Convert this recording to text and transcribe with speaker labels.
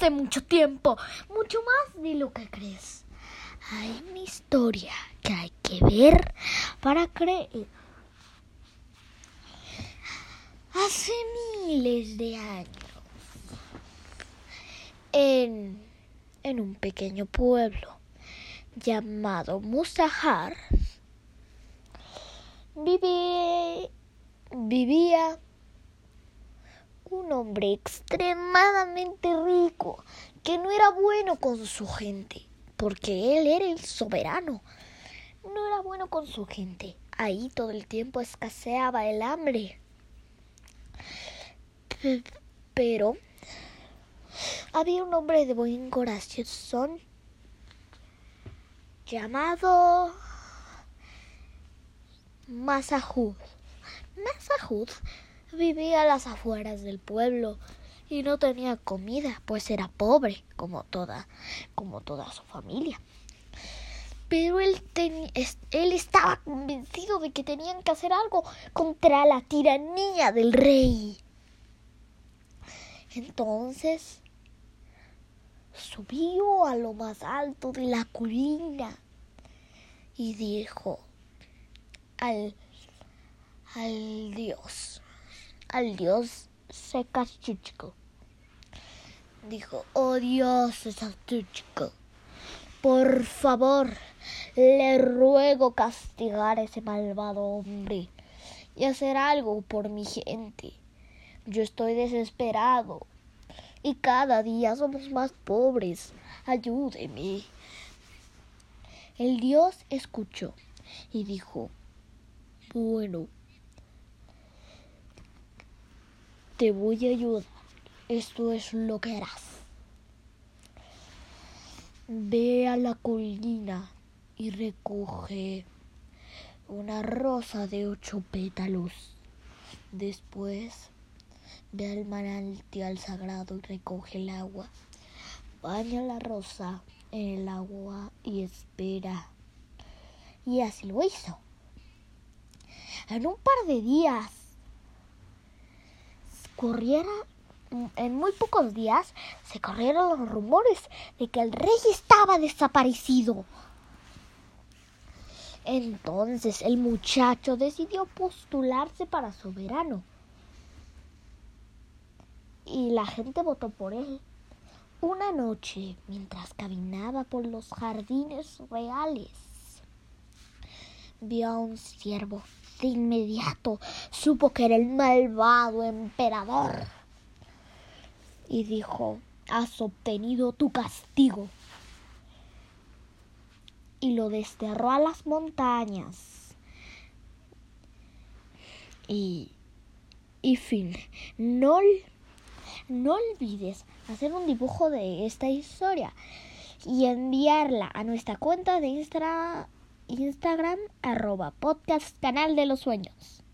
Speaker 1: hace mucho tiempo, mucho más de lo que crees. Hay una historia que hay que ver para creer. Hace miles de años, en, en un pequeño pueblo llamado Musahar, vivía, vivía un hombre extremadamente rico que no era bueno con su gente, porque él era el soberano. No era bueno con su gente. Ahí todo el tiempo escaseaba el hambre. Pero había un hombre de buen corazón llamado Masahud. Masahud vivía a las afueras del pueblo y no tenía comida, pues era pobre, como toda, como toda su familia. Pero él, él estaba convencido de que tenían que hacer algo contra la tiranía del rey. Entonces subió a lo más alto de la colina y dijo al, al dios, al dios Sekachuchko. Dijo, oh dios Sekachuchko, por favor, le ruego castigar a ese malvado hombre y hacer algo por mi gente. Yo estoy desesperado y cada día somos más pobres. Ayúdeme. El dios escuchó y dijo, bueno, te voy a ayudar. Esto es lo que harás. Ve a la colina y recoge una rosa de ocho pétalos. Después ve al manantial sagrado y recoge el agua. Baña la rosa en el agua y espera. Y así lo hizo. En un par de días corriera, en muy pocos días se corrieron los rumores de que el rey estaba desaparecido. Entonces el muchacho decidió postularse para soberano. Y la gente votó por él. Una noche, mientras caminaba por los jardines reales, vio a un siervo de inmediato supo que era el malvado emperador y dijo, has obtenido tu castigo. Y lo desterró a las montañas. Y, y fin, no, no olvides hacer un dibujo de esta historia y enviarla a nuestra cuenta de Instagram Instagram arroba podcast canal de los sueños.